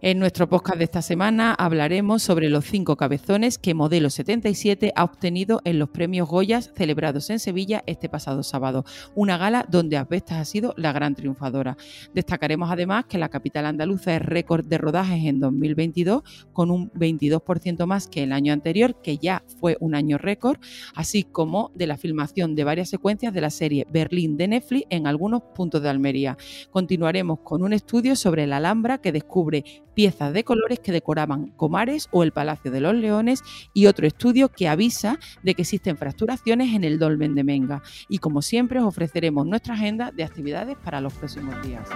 En nuestro podcast de esta semana hablaremos sobre los cinco cabezones que Modelo 77 ha obtenido en los premios Goyas celebrados en Sevilla este pasado sábado, una gala donde Asbestas ha sido la gran triunfadora. Destacaremos además que la capital andaluza es récord de rodajes en 2022, con un 22% más que el año anterior, que ya fue un año récord, así como de la filmación de varias secuencias de la serie Berlín de Netflix en algunos puntos de Almería. Continuaremos con un estudio sobre la Alhambra que descubre piezas de colores que decoraban Comares o el Palacio de los Leones y otro estudio que avisa de que existen fracturaciones en el dolmen de Menga. Y como siempre os ofreceremos nuestra agenda de actividades para los próximos días.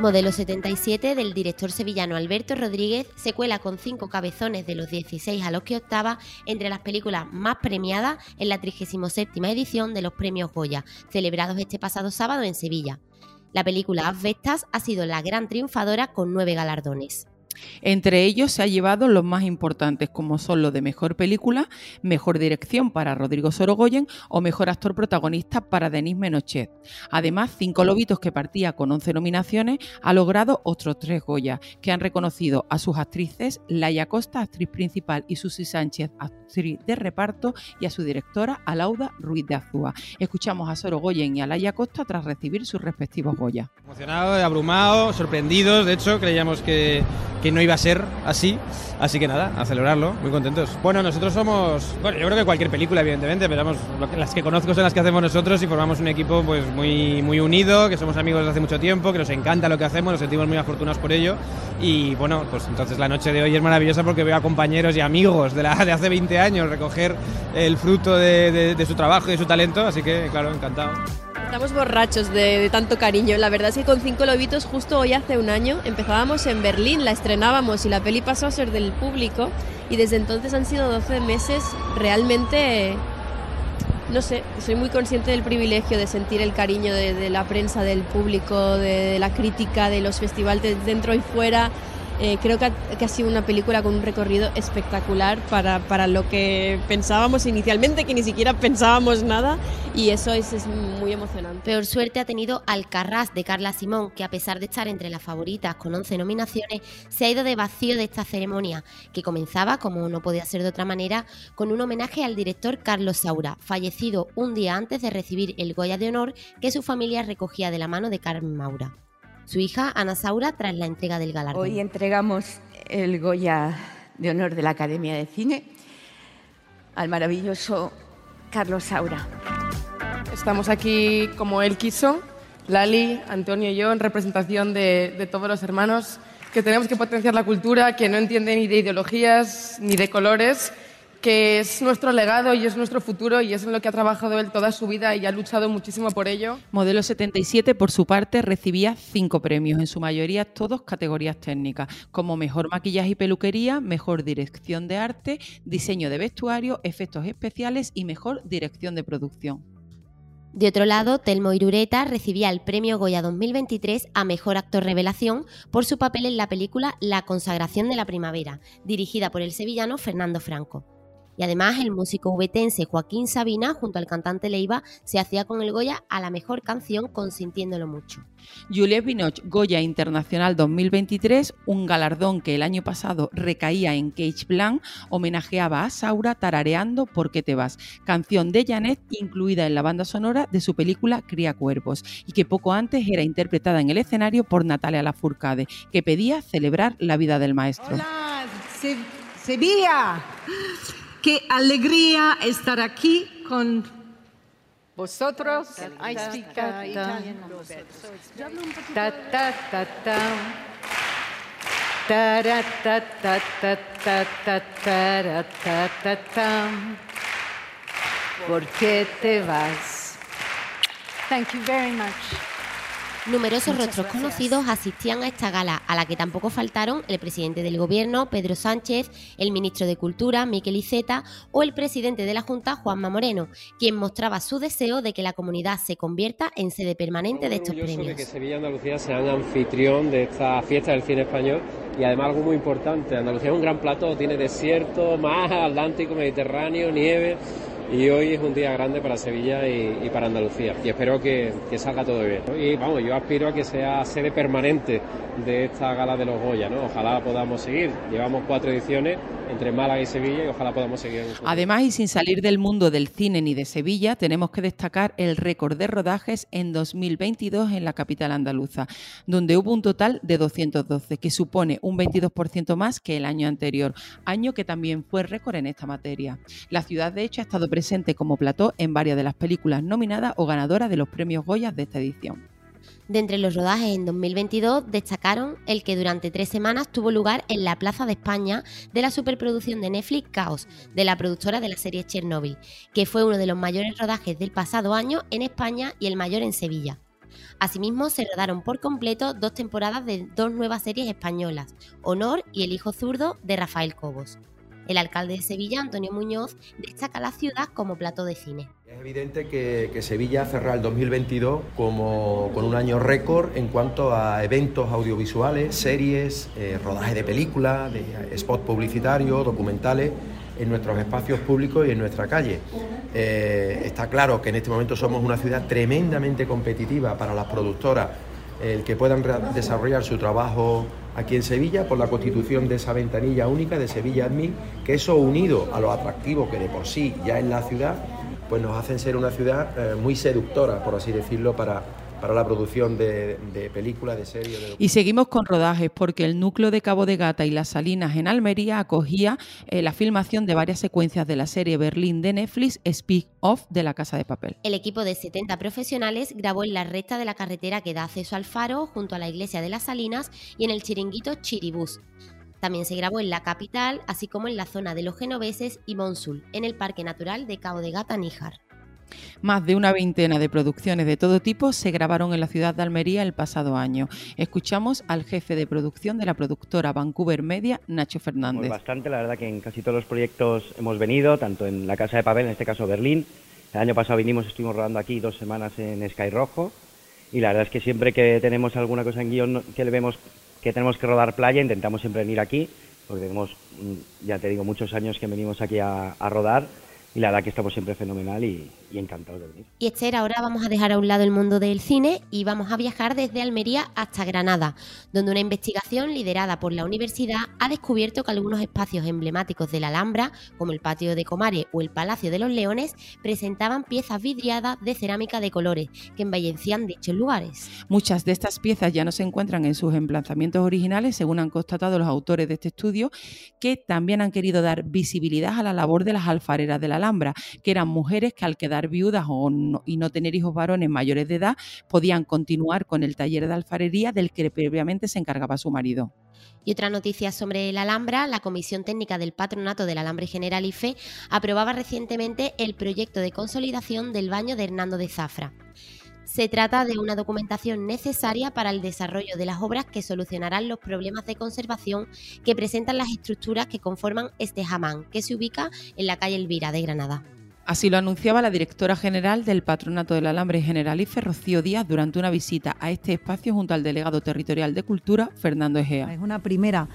Modelo 77 del director sevillano Alberto Rodríguez se cuela con cinco cabezones de los 16 a los que octava entre las películas más premiadas en la 37 edición de los premios Goya, celebrados este pasado sábado en Sevilla. La película Asbestas ha sido la gran triunfadora con nueve galardones. Entre ellos se ha llevado los más importantes, como son los de Mejor Película, Mejor Dirección para Rodrigo Sorogoyen o Mejor Actor Protagonista para Denis Menochet. Además, Cinco Lobitos, que partía con 11 nominaciones, ha logrado otros tres Goya, que han reconocido a sus actrices Laia Costa, actriz principal, y Susi Sánchez, actriz de reparto, y a su directora Alauda Ruiz de Azúa. Escuchamos a Sorogoyen y a Laia Costa tras recibir sus respectivos Goya. Emocionado, abrumado, sorprendidos, de hecho, creíamos que que no iba a ser así. Así que nada, a celebrarlo, muy contentos. Bueno, nosotros somos, bueno, yo creo que cualquier película, evidentemente, pero vamos, las que conozco son las que hacemos nosotros y formamos un equipo pues muy, muy unido, que somos amigos desde hace mucho tiempo, que nos encanta lo que hacemos, nos sentimos muy afortunados por ello. Y bueno, pues entonces la noche de hoy es maravillosa porque veo a compañeros y amigos de, la, de hace 20 años recoger el fruto de, de su trabajo y de su talento, así que claro, encantado. Estamos borrachos de, tanto cariño. La verdad es que con Cinco Lobitos justo hoy hace un año empezábamos en Berlín, la estrenábamos y la peli pasó a ser del público y desde entonces han sido 12 meses realmente... No sé, soy muy consciente del privilegio de sentir el cariño de, la prensa, del público, de, de la crítica, de los festivales dentro y fuera. Eh, creo que ha, sido una película con un recorrido espectacular para, para, lo que pensábamos inicialmente, que ni siquiera pensábamos nada, y eso es, es muy emocionante. Peor suerte ha tenido Alcarrás de Carla Simón, que a pesar de estar entre las favoritas con 11 nominaciones, se ha ido de vacío de esta ceremonia, que comenzaba, como no podía ser de otra manera, con un homenaje al director Carlos Saura, fallecido un día antes de recibir el Goya de Honor que su familia recogía de la mano de Carmen Maura su hija Ana Saura tras la entrega del galardón. Hoy entregamos el Goya de Honor de la Academia de Cine al maravilloso Carlos Saura. Estamos aquí como él quiso, Lali, Antonio y yo, en representación de, de todos los hermanos que tenemos que potenciar la cultura, que no entiende ni de ideologías ni de colores que es nuestro legado y es nuestro futuro y es en lo que ha trabajado él toda su vida y ha luchado muchísimo por ello. Modelo 77, por su parte, recibía cinco premios, en su mayoría todos categorías técnicas, como mejor maquillaje y peluquería, mejor dirección de arte, diseño de vestuario, efectos especiales y mejor dirección de producción. De otro lado, Telmo Irureta recibía el premio Goya 2023 a Mejor Actor Revelación por su papel en la película La Consagración de la Primavera, dirigida por el sevillano Fernando Franco. Y además el músico ubetense Joaquín Sabina junto al cantante Leiva se hacía con el Goya a la mejor canción consintiéndolo mucho. Juliette Binoche Goya Internacional 2023, un galardón que el año pasado recaía en Cage Blanc, homenajeaba a Saura tarareando ¿Por qué te vas? Canción de Janet incluida en la banda sonora de su película Cría Cuerpos y que poco antes era interpretada en el escenario por Natalia Lafourcade, que pedía celebrar la vida del maestro. Hola, Sevilla. Qué alegría estar aquí con vosotros. I speak Italian. Ta ta ta ta. Ta ta ta ta ta ta ta ta ta ta ¿Por qué te vas? Thank you very much. Numerosos rostros conocidos asistían a esta gala, a la que tampoco faltaron el presidente del gobierno, Pedro Sánchez, el ministro de Cultura, Miquel Iceta, o el presidente de la Junta, Juanma Moreno, quien mostraba su deseo de que la comunidad se convierta en sede permanente de estos premios. de que Sevilla y Andalucía sean anfitrión de esta fiesta del cine español y además algo muy importante, Andalucía es un gran plato, tiene desierto, mar, Atlántico, Mediterráneo, nieve y hoy es un día grande para Sevilla y, para Andalucía y espero que, salga todo bien. Y vamos, yo aspiro a que sea sede permanente de esta gala de los Goya, ¿no? Ojalá podamos seguir. Llevamos cuatro ediciones entre Málaga y Sevilla y ojalá podamos seguir. Además, y sin salir del mundo del cine ni de Sevilla, tenemos que destacar el récord de rodajes en 2022 en la capital andaluza, donde hubo un total de 212, que supone un 22% más que el año anterior, año que también fue récord en esta materia. La ciudad, de hecho, ha estado como plató en varias de las películas nominadas o ganadoras de los premios Goya de esta edición. De entre los rodajes en 2022 destacaron el que durante tres semanas tuvo lugar en la Plaza de España de la superproducción de Netflix Caos, de la productora de la serie Chernobyl, que fue uno de los mayores rodajes del pasado año en España y el mayor en Sevilla. Asimismo, se rodaron por completo dos temporadas de dos nuevas series españolas, Honor y El Hijo Zurdo de Rafael Cobos. El alcalde de Sevilla, Antonio Muñoz, destaca la ciudad como plato de cine. Es evidente que, Sevilla cerrará el 2022 como, con un año récord en cuanto a eventos audiovisuales, series, eh, rodaje de películas, de spots publicitarios, documentales en nuestros espacios públicos y en nuestra calle. Eh, está claro que en este momento somos una ciudad tremendamente competitiva para las productoras, el que puedan desarrollar su trabajo aquí en Sevilla por la constitución de esa ventanilla única de Sevilla Admin, que eso unido a lo atractivo que de por sí ya es la ciudad, pues nos hacen ser una ciudad eh, muy seductora, por así decirlo, para, para la producción de, películas, de series. y seguimos con rodajes porque el núcleo de Cabo de Gata y Las Salinas en Almería acogía eh, la filmación de varias secuencias de la serie Berlín de Netflix Speak Off de la Casa de Papel. El equipo de 70 profesionales grabó en la recta de la carretera que da acceso al faro junto a la iglesia de Las Salinas y en el chiringuito Chiribús. También se grabó en la capital, así como en la zona de los genoveses y Monsul, en el Parque Natural de Cabo de Gata Níjar. Más de una veintena de producciones de todo tipo se grabaron en la ciudad de Almería el pasado año. Escuchamos al jefe de producción de la productora Vancouver Media, Nacho Fernández. Pues bastante, la verdad que en casi todos los proyectos hemos venido, tanto en la Casa de Papel, en este caso Berlín. El año pasado vinimos, estuvimos rodando aquí dos semanas en Sky Rojo. Y la verdad es que siempre que tenemos alguna cosa en guion que le vemos que tenemos que rodar playa, intentamos siempre venir aquí, porque tenemos, mm, ya te digo, muchos años que venimos aquí a, a rodar y la verdad que estamos siempre fenomenal y, y encantados de venir. Y Esther, ahora vamos a dejar a un lado el mundo del cine y vamos a viajar desde Almería hasta Granada, donde una investigación liderada por la universidad ha descubierto que algunos espacios emblemáticos de la Alhambra, como el Patio de Comares o el Palacio de los Leones, presentaban piezas vidriadas de cerámica de colores que embellecían dichos lugares. Muchas de estas piezas ya no se encuentran en sus emplazamientos originales, según han constatado los autores de este estudio, que también han querido dar visibilidad a la labor de las alfareras de la Alhambra, que eran mujeres que al quedar viudas o y no tener hijos varones mayores de edad podían continuar con el taller de alfarería del que previamente se encargaba su marido. Y otra noticia sobre la Alhambra, la Comisión Técnica del Patronato del Alambre General IFE aprobaba recientemente el proyecto de consolidación del baño de Hernando de Zafra. Se trata de una documentación necesaria para el desarrollo de las obras que solucionarán los problemas de conservación que presentan las estructuras que conforman este jamán, que se ubica en la calle Elvira de Granada. Así lo anunciaba la directora general del Patronato del Alambre Generalife, Rocío Díaz, durante una visita a este espacio junto al delegado territorial de Cultura, Fernando Egea. Es una primera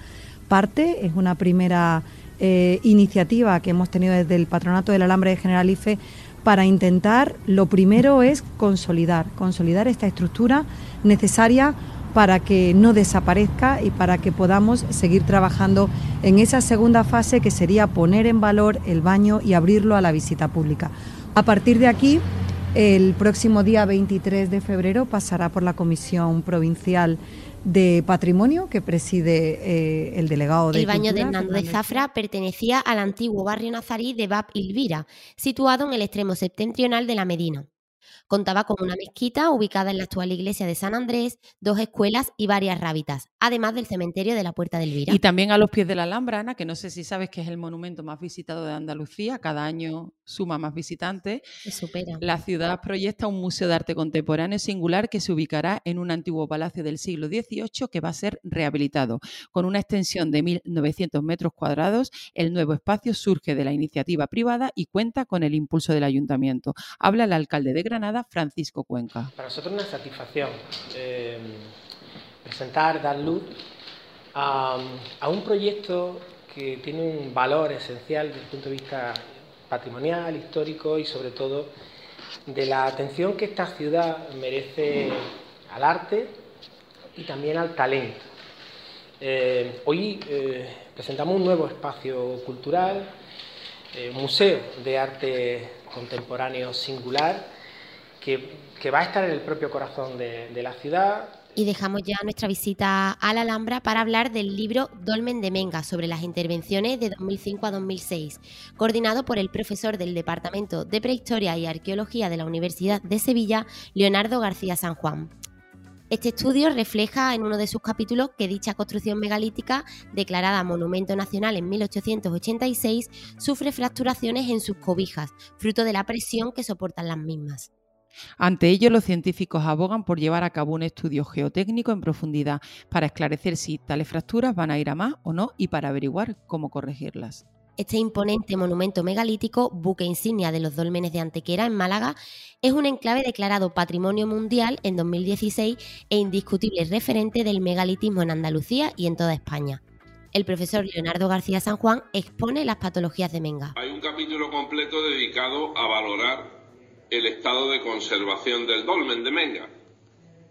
parte, es una primera eh, iniciativa que hemos tenido desde el Patronato del Alambre Generalife para intentar, lo primero es consolidar, consolidar esta estructura necesaria para que no desaparezca y para que podamos seguir trabajando en esa segunda fase que sería poner en valor el baño y abrirlo a la visita pública. A partir de aquí, el próximo día 23 de febrero pasará por la Comisión Provincial de Patrimonio que preside eh, el delegado de El baño de Hernando de Zafra pertenecía al antiguo barrio nazarí de Bab Ilvira, situado en el extremo septentrional de la Medina. Contaba con una mezquita ubicada en la actual iglesia de San Andrés, dos escuelas y varias rábitas, además del cementerio de la Puerta del Vira. Y también a los pies de la Alhambra, Ana, que no sé si sabes que es el monumento más visitado de Andalucía, cada año suma más visitantes. Se supera. La ciudad proyecta un museo de arte contemporáneo singular que se ubicará en un antiguo palacio del siglo XVIII que va a ser rehabilitado. Con una extensión de 1.900 metros cuadrados, el nuevo espacio surge de la iniciativa privada y cuenta con el impulso del ayuntamiento. Habla el alcalde de Granada, Francisco Cuenca. Para nosotros una satisfacción eh, presentar, dar luz a, un proyecto que tiene un valor esencial desde el punto de vista patrimonial, histórico y sobre todo de la atención que esta ciudad merece al arte y también al talento. Eh, hoy eh, presentamos un nuevo espacio cultural, eh, museo de arte contemporáneo singular que, va a estar en el propio corazón de, de la ciudad, y dejamos ya nuestra visita a la Alhambra para hablar del libro Dolmen de Menga sobre las intervenciones de 2005 a 2006, coordinado por el profesor del Departamento de Prehistoria y Arqueología de la Universidad de Sevilla, Leonardo García San Juan. Este estudio refleja en uno de sus capítulos que dicha construcción megalítica, declarada Monumento Nacional en 1886, sufre fracturaciones en sus cobijas, fruto de la presión que soportan las mismas. Ante ello, los científicos abogan por llevar a cabo un estudio geotécnico en profundidad para esclarecer si tales fracturas van a ir a más o no y para averiguar cómo corregirlas. Este imponente monumento megalítico, buque insignia de los dolmenes de Antequera en Málaga, es un enclave declarado Patrimonio Mundial en 2016 e indiscutible referente del megalitismo en Andalucía y en toda España. El profesor Leonardo García San Juan expone las patologías de Menga. Hay un capítulo completo dedicado a valorar el estado de conservación del dolmen de Menga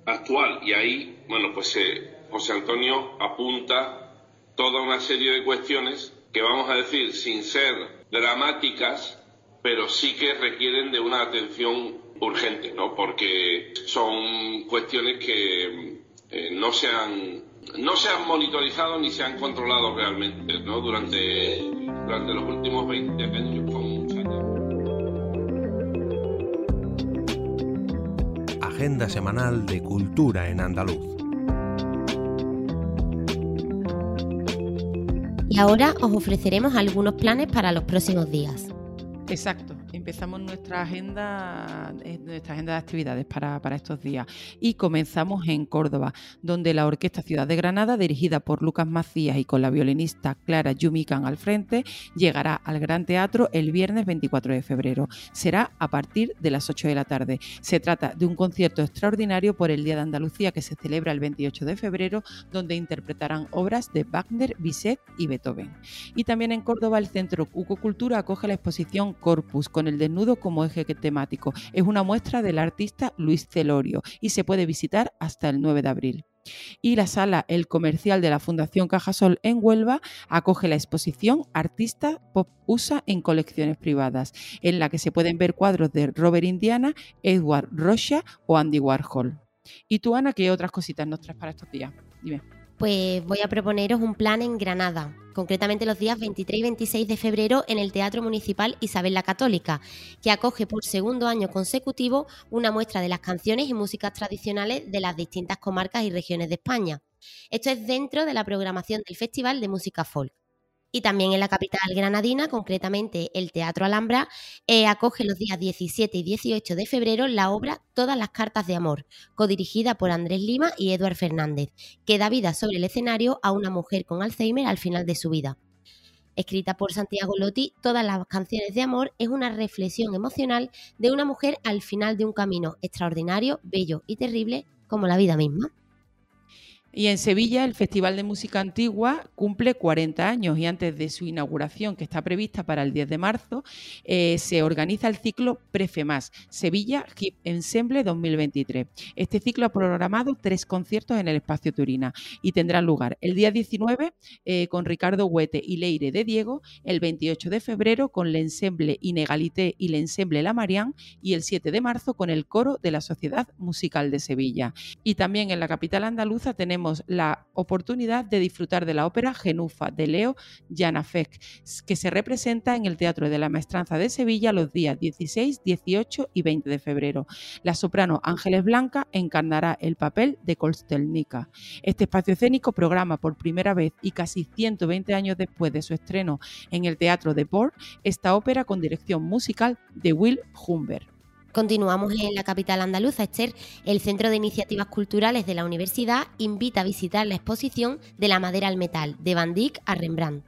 actual. Y ahí, bueno, pues eh, José Antonio apunta toda una serie de cuestiones que vamos a decir sin ser dramáticas, pero sí que requieren de una atención urgente, ¿no? Porque son cuestiones que eh, no se han no se han monitorizado ni se han controlado realmente, ¿no? Durante durante los últimos 20 años. Agenda semanal de cultura en andaluz. Y ahora os ofreceremos algunos planes para los próximos días. Exacto empezamos nuestra agenda, eh, nuestra agenda de actividades para, estos días. Y comenzamos en Córdoba, donde la Orquesta Ciudad de Granada, dirigida por Lucas Macías y con la violinista Clara Yumican al frente, llegará al Gran Teatro el viernes 24 de febrero. Será a partir de las 8 de la tarde. Se trata de un concierto extraordinario por el Día de Andalucía que se celebra el 28 de febrero, donde interpretarán obras de Wagner, Bizet y Beethoven. Y también en Córdoba el Centro Cuco Cultura acoge la exposición Corpus con el desnudo como eje temático. Es una muestra del artista Luis Celorio y se puede visitar hasta el 9 de abril. Y la sala El Comercial de la Fundación Cajasol en Huelva acoge la exposición Artista Pop USA en colecciones privadas, en la que se pueden ver cuadros de Robert Indiana, Edward Rocha o Andy Warhol. ¿Y tú, Ana, qué otras cositas nos traes para estos días? Dime pues voy a proponeros un plan en Granada, concretamente los días 23 y 26 de febrero en el Teatro Municipal Isabel la Católica, que acoge por segundo año consecutivo una muestra de las canciones y músicas tradicionales de las distintas comarcas y regiones de España. Esto es dentro de la programación del Festival de Música Folk. Y también en la capital granadina, concretamente el Teatro Alhambra, eh, acoge los días 17 y 18 de febrero la obra Todas las cartas de amor, codirigida por Andrés Lima y Eduard Fernández, que da vida sobre el escenario a una mujer con Alzheimer al final de su vida. Escrita por Santiago Lotti, Todas las canciones de amor es una reflexión emocional de una mujer al final de un camino extraordinario, bello y terrible como la vida misma. Y en Sevilla el Festival de Música Antigua cumple 40 años y antes de su inauguración, que está prevista para el 10 de marzo, eh, se organiza el ciclo Prefemas, Sevilla Hip Ensemble 2023. Este ciclo ha programado tres conciertos en el espacio Turina y tendrá lugar el día 19 eh, con Ricardo Huete y Leire de Diego, el 28 de febrero con el Ensemble Inegalité y el Ensemble La Marián y el 7 de marzo con el coro de la Sociedad Musical de Sevilla. Y también en la capital andaluza tenemos la oportunidad de disfrutar de la ópera Genufa de Leo Janafek, que se representa en el Teatro de la Maestranza de Sevilla los días 16, 18 y 20 de febrero. La soprano Ángeles Blanca encarnará el papel de Kostelnica. Este espacio escénico programa por primera vez y casi 120 años después de su estreno en el Teatro de Port esta ópera con dirección musical de Will Humbert. Continuamos en la capital andaluza, Esther. El Centro de Iniciativas Culturales de la Universidad invita a visitar la exposición de la madera al metal, de Van Dyck a Rembrandt.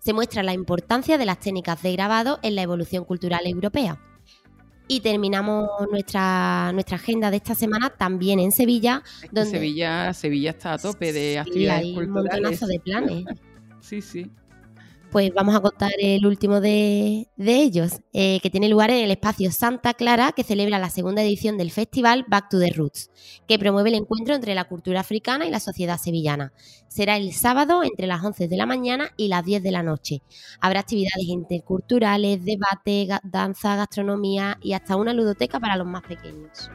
Se muestra la importancia de las técnicas de grabado en la evolución cultural europea. Y terminamos nuestra, nuestra agenda de esta semana también en Sevilla. Donde Sevilla, Sevilla está a tope de actividades hay culturales. Un de planes. sí, sí pues vamos a contar el último de, ellos, eh, que tiene lugar en el espacio Santa Clara, que celebra la segunda edición del festival Back to the Roots, que promueve el encuentro entre la cultura africana y la sociedad sevillana. Será el sábado entre las 11 de la mañana y las 10 de la noche. Habrá actividades interculturales, debate, danza, gastronomía y hasta una ludoteca para los más pequeños.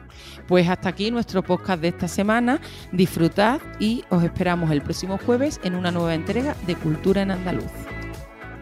Pues hasta aquí nuestro podcast de esta semana. Disfrutad y os esperamos el próximo jueves en una nueva entrega de Cultura en Andaluz.